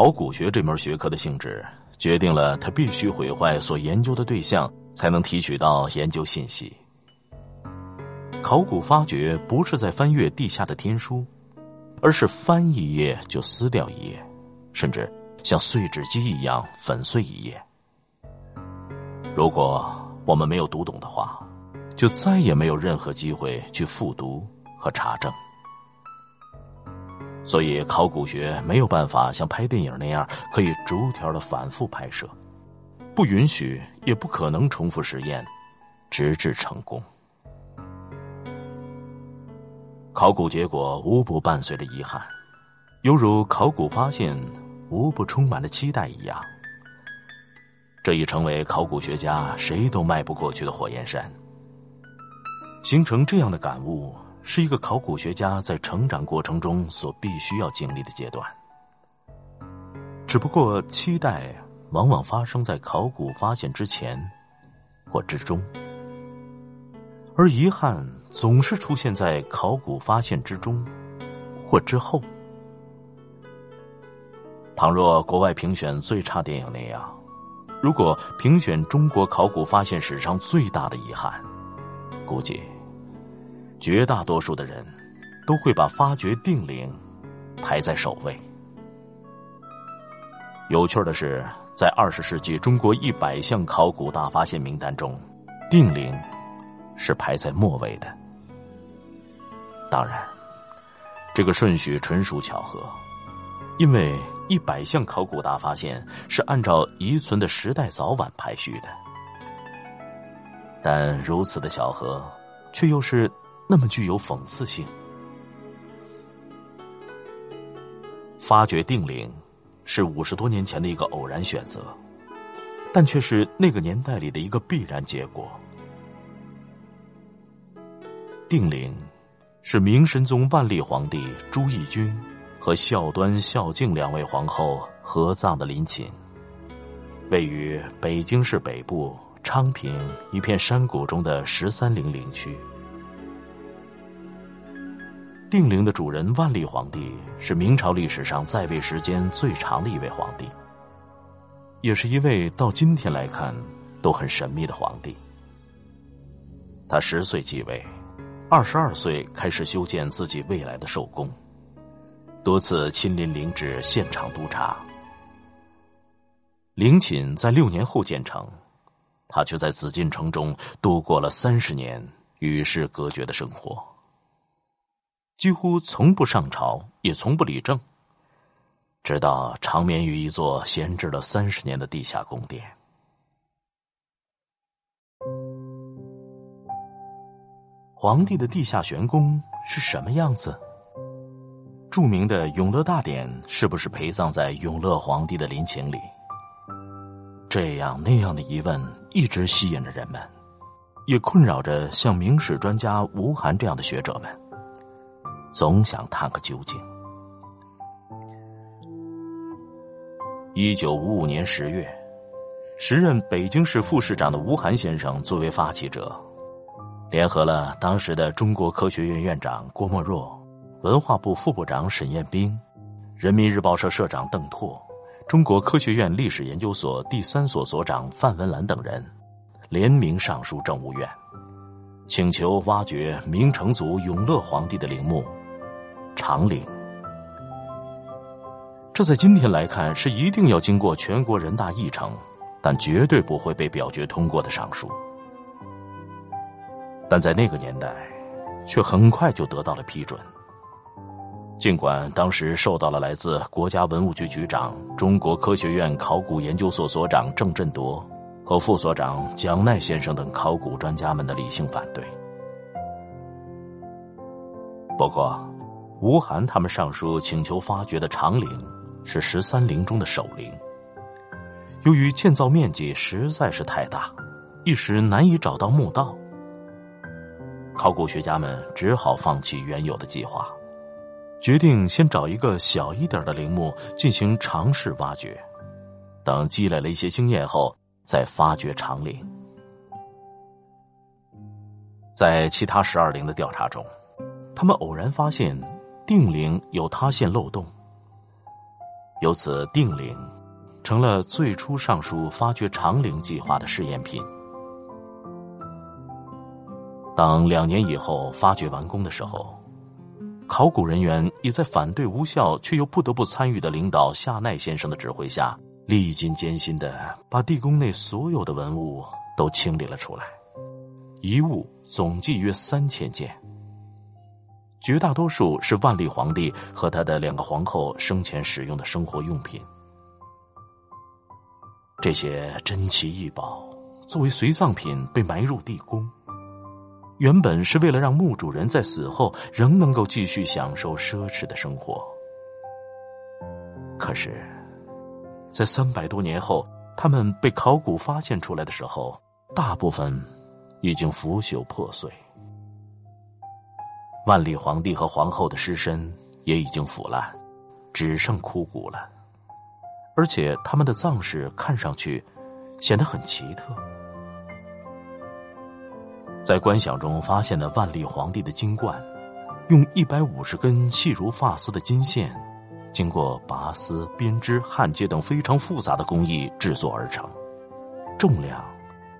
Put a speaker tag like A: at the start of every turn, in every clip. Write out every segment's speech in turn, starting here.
A: 考古学这门学科的性质，决定了它必须毁坏所研究的对象，才能提取到研究信息。考古发掘不是在翻阅地下的天书，而是翻一页就撕掉一页，甚至像碎纸机一样粉碎一页。如果我们没有读懂的话，就再也没有任何机会去复读和查证。所以，考古学没有办法像拍电影那样可以逐条的反复拍摄，不允许也不可能重复实验，直至成功。考古结果无不伴随着遗憾，犹如考古发现无不充满了期待一样。这已成为考古学家谁都迈不过去的火焰山。形成这样的感悟。是一个考古学家在成长过程中所必须要经历的阶段。只不过，期待往往发生在考古发现之前或之中，而遗憾总是出现在考古发现之中或之后。倘若国外评选最差电影那样，如果评选中国考古发现史上最大的遗憾，估计。绝大多数的人，都会把发掘定陵排在首位。有趣的是，在二十世纪中国一百项考古大发现名单中，定陵是排在末位的。当然，这个顺序纯属巧合，因为一百项考古大发现是按照遗存的时代早晚排序的。但如此的巧合，却又是。那么具有讽刺性。发掘定陵是五十多年前的一个偶然选择，但却是那个年代里的一个必然结果。定陵是明神宗万历皇帝朱翊钧和孝端、孝敬两位皇后合葬的陵寝，位于北京市北部昌平一片山谷中的十三陵陵区。定陵的主人万历皇帝是明朝历史上在位时间最长的一位皇帝，也是一位到今天来看都很神秘的皇帝。他十岁继位，二十二岁开始修建自己未来的寿宫，多次亲临陵址现场督查。陵寝在六年后建成，他却在紫禁城中度过了三十年与世隔绝的生活。几乎从不上朝，也从不理政，直到长眠于一座闲置了三十年的地下宫殿。皇帝的地下玄宫是什么样子？著名的永乐大典是不是陪葬在永乐皇帝的陵寝里？这样那样的疑问一直吸引着人们，也困扰着像明史专家吴晗这样的学者们。总想探个究竟。一九五五年十月，时任北京市副市长的吴晗先生作为发起者，联合了当时的中国科学院院长郭沫若、文化部副部长沈彦冰、人民日报社社长邓拓、中国科学院历史研究所第三所所长范文澜等人，联名上书政务院，请求挖掘明成祖永乐皇帝的陵墓。长陵，这在今天来看是一定要经过全国人大议程，但绝对不会被表决通过的上书。但在那个年代，却很快就得到了批准。尽管当时受到了来自国家文物局局长、中国科学院考古研究所所长郑振铎和副所长蒋奈先生等考古专家们的理性反对，不过。吴晗他们上书请求发掘的长陵，是十三陵中的首陵。由于建造面积实在是太大，一时难以找到墓道，考古学家们只好放弃原有的计划，决定先找一个小一点的陵墓进行尝试挖掘，等积累了一些经验后再发掘长陵。在其他十二陵的调查中，他们偶然发现定陵有塌陷漏洞，由此定陵成了最初上述发掘长陵计划的试验品。当两年以后发掘完工的时候，考古人员已在反对无效却又不得不参与的领导夏奈先生的指挥下，历尽艰辛的把地宫内所有的文物都清理了出来，遗物总计约三千件，绝大多数是万历皇帝和他的两个皇后生前使用的生活用品。这些珍奇异宝作为随葬品被埋入地宫。原本是为了让墓主人在死后仍能够继续享受奢侈的生活，可是，在三百多年后，他们被考古发现出来的时候，大部分已经腐朽破碎。万历皇帝和皇后的尸身也已经腐烂，只剩枯骨了，而且他们的葬式看上去显得很奇特。在观想中发现的万历皇帝的金冠，用一百五十根细如发丝的金线，经过拔丝、编织、焊接等非常复杂的工艺制作而成，重量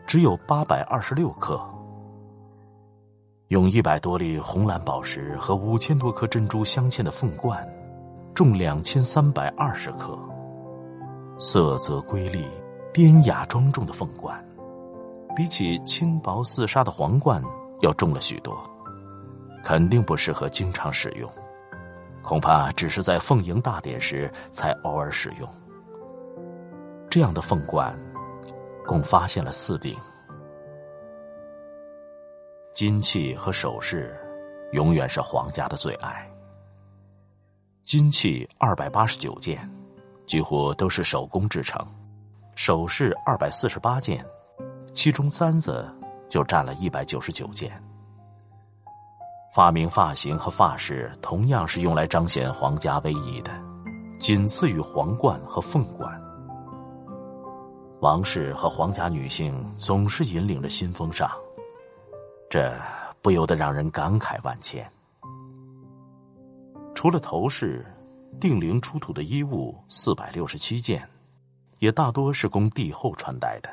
A: 只有八百二十六克。用一百多粒红蓝宝石和五千多颗珍珠镶嵌的凤冠，重两千三百二十克，色泽瑰丽、典雅庄重的凤冠。比起轻薄似纱的皇冠要重了许多，肯定不适合经常使用，恐怕只是在凤迎大典时才偶尔使用。这样的凤冠，共发现了四顶。金器和首饰，永远是皇家的最爱。金器二百八十九件，几乎都是手工制成；首饰二百四十八件。其中簪子就占了一百九十九件。发明发型和发饰同样是用来彰显皇家威仪的，仅次于皇冠和凤冠。王室和皇家女性总是引领着新风尚，这不由得让人感慨万千。除了头饰，定陵出土的衣物四百六十七件，也大多是供帝后穿戴的。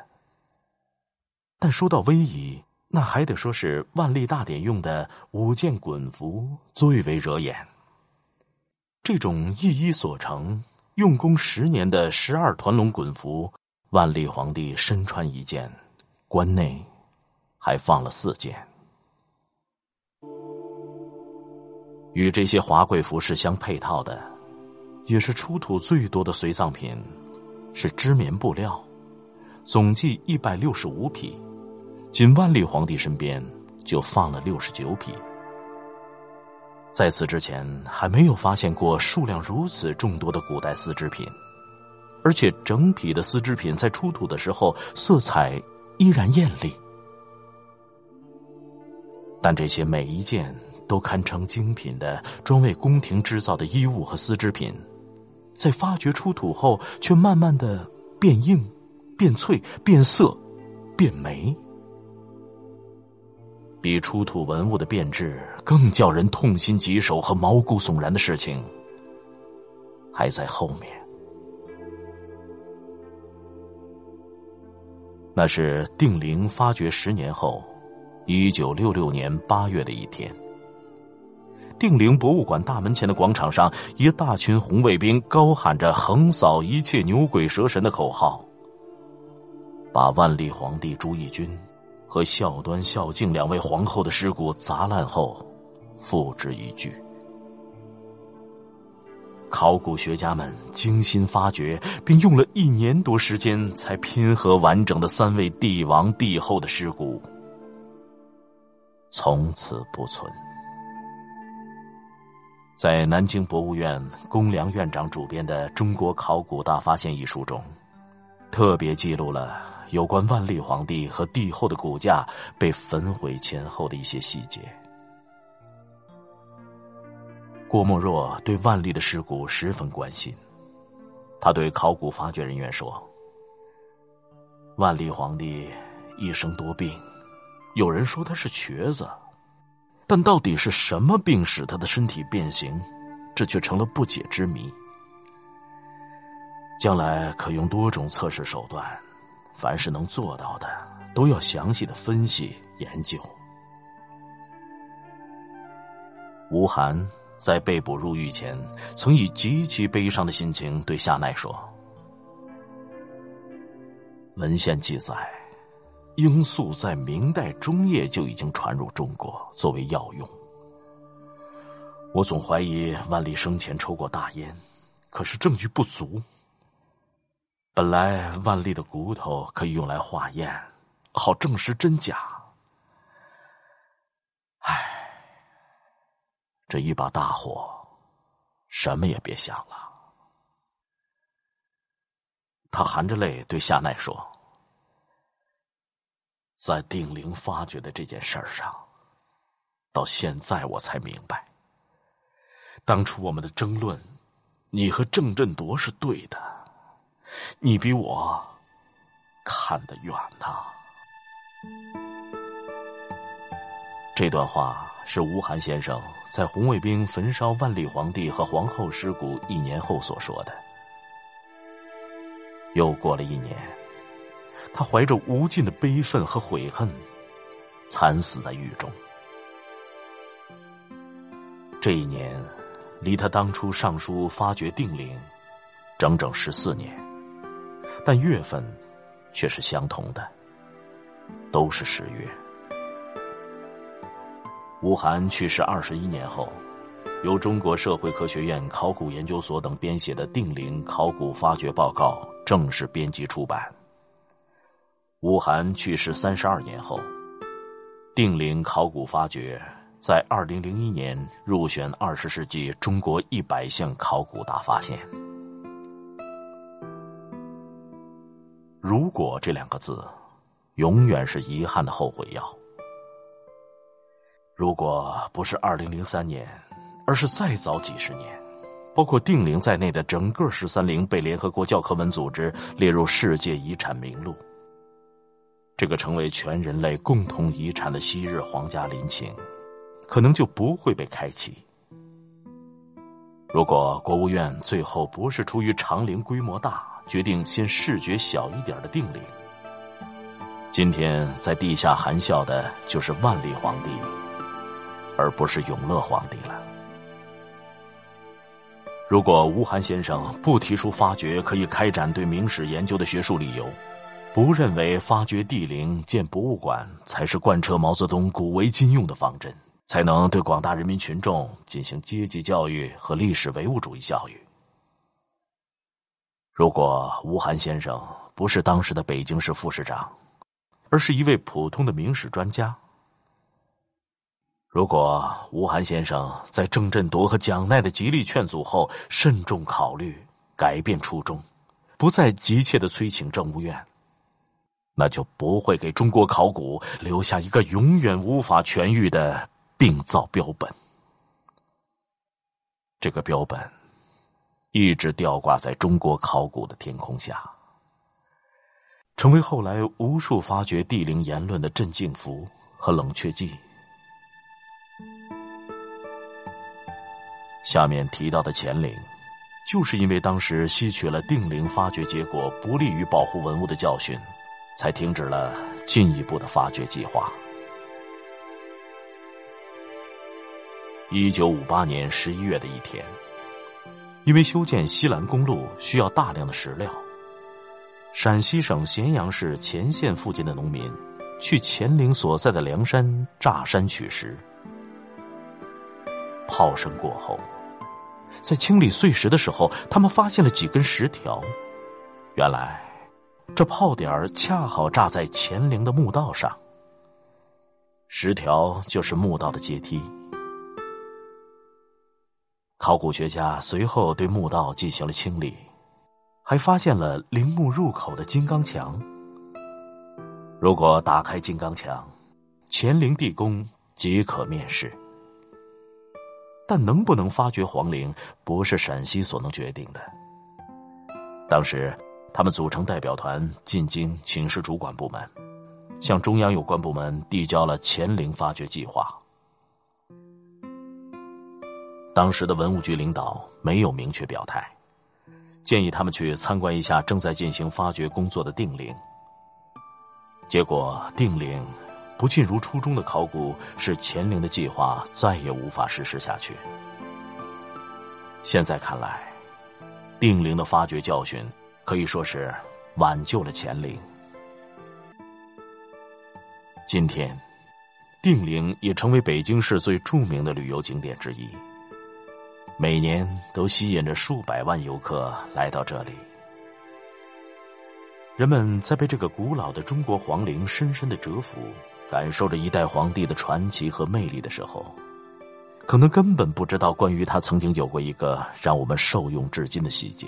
A: 但说到威仪，那还得说是万历大典用的五件衮服最为惹眼。这种一衣所成、用功十年的十二团龙衮服，万历皇帝身穿一件，关内还放了四件。与这些华贵服饰相配套的，也是出土最多的随葬品，是织棉布料，总计一百六十五匹。仅万历皇帝身边就放了六十九匹，在此之前还没有发现过数量如此众多的古代丝织品，而且整匹的丝织品在出土的时候色彩依然艳丽。但这些每一件都堪称精品的专为宫廷制造的衣物和丝织品，在发掘出土后却慢慢的变硬、变脆、变色、变霉。比出土文物的变质更叫人痛心疾首和毛骨悚然的事情，还在后面。那是定陵发掘十年后，一九六六年八月的一天。定陵博物馆大门前的广场上，一大群红卫兵高喊着“横扫一切牛鬼蛇神”的口号，把万历皇帝朱翊钧。和孝端、孝敬两位皇后的尸骨砸烂后，付之一炬。考古学家们精心发掘，并用了一年多时间，才拼合完整的三位帝王帝后的尸骨，从此不存。在南京博物院龚良院长主编的《中国考古大发现》一书中，特别记录了有关万历皇帝和帝后的骨架被焚毁前后的一些细节。郭沫若对万历的尸骨十分关心，他对考古发掘人员说：“万历皇帝一生多病，有人说他是瘸子。”但到底是什么病使他的身体变形？这却成了不解之谜。将来可用多种测试手段，凡是能做到的，都要详细的分析研究。吴晗在被捕入狱前，曾以极其悲伤的心情对夏奈说：“文献记载。”罂粟在明代中叶就已经传入中国，作为药用。我总怀疑万历生前抽过大烟，可是证据不足。本来万历的骨头可以用来化验，好证实真假。唉，这一把大火，什么也别想了。他含着泪对夏奈说。在定陵发掘的这件事儿上，到现在我才明白，当初我们的争论，你和郑振铎是对的，你比我看得远呐。这段话是吴晗先生在红卫兵焚烧万历皇帝和皇后尸骨一年后所说的。又过了一年。他怀着无尽的悲愤和悔恨，惨死在狱中。这一年，离他当初上书发掘定陵，整整十四年，但月份却是相同的，都是十月。吴晗去世二十一年后，由中国社会科学院考古研究所等编写的《定陵考古发掘报告》正式编辑出版。吴晗去世三十二年后，定陵考古发掘在二零零一年入选二十世纪中国一百项考古大发现。如果这两个字，永远是遗憾的后悔药。如果不是二零零三年，而是再早几十年，包括定陵在内的整个十三陵被联合国教科文组织列入世界遗产名录。这个成为全人类共同遗产的昔日皇家陵寝，可能就不会被开启。如果国务院最后不是出于长陵规模大，决定先视觉小一点的定陵，今天在地下含笑的就是万历皇帝，而不是永乐皇帝了。如果吴晗先生不提出发掘可以开展对明史研究的学术理由。不认为发掘地陵建博物馆才是贯彻毛泽东古为今用的方针，才能对广大人民群众进行阶级教育和历史唯物主义教育。如果吴晗先生不是当时的北京市副市长，而是一位普通的明史专家；如果吴晗先生在郑振铎和蒋奈的极力劝阻后慎重考虑，改变初衷，不再急切的催请政务院。那就不会给中国考古留下一个永远无法痊愈的病灶标本。这个标本一直吊挂在中国考古的天空下，成为后来无数发掘地陵言论的镇静符和冷却剂。下面提到的乾陵，就是因为当时吸取了定陵发掘结果不利于保护文物的教训。才停止了进一步的发掘计划。一九五八年十一月的一天，因为修建西兰公路需要大量的石料，陕西省咸阳市乾县附近的农民去乾陵所在的梁山炸山取石。炮声过后，在清理碎石的时候，他们发现了几根石条，原来。这炮点儿恰好炸在乾陵的墓道上，十条就是墓道的阶梯。考古学家随后对墓道进行了清理，还发现了陵墓入口的金刚墙。如果打开金刚墙，乾陵地宫即可面世。但能不能发掘皇陵，不是陕西所能决定的。当时，他们组成代表团进京请示主管部门，向中央有关部门递交了乾陵发掘计划。当时的文物局领导没有明确表态，建议他们去参观一下正在进行发掘工作的定陵。结果，定陵不尽如初衷的考古，使乾陵的计划再也无法实施下去。现在看来，定陵的发掘教训可以说是挽救了乾陵。今天，定陵也成为北京市最著名的旅游景点之一，每年都吸引着数百万游客来到这里。人们在被这个古老的中国皇陵深深的折服，感受着一代皇帝的传奇和魅力的时候，可能根本不知道关于他曾经有过一个让我们受用至今的细节。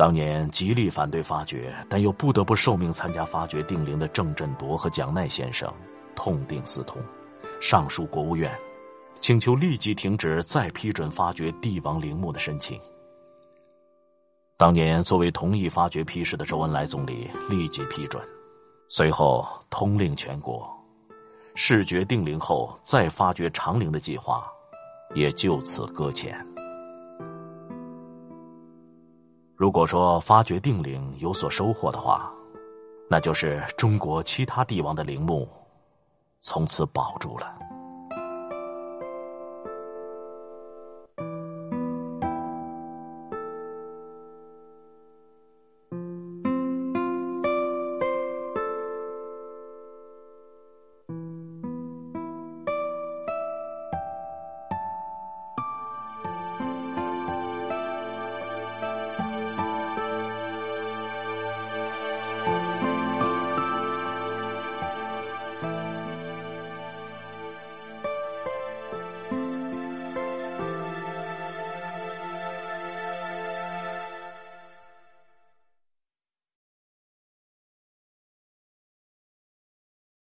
A: 当年极力反对发掘，但又不得不受命参加发掘定陵的郑振铎和蒋鼐先生，痛定思痛，上书国务院，请求立即停止再批准发掘帝王陵墓的申请。当年作为同意发掘批示的周恩来总理立即批准，随后通令全国，视觉定陵后再发掘长陵的计划，也就此搁浅。如果说发掘定陵有所收获的话，那就是中国其他帝王的陵墓从此保住了。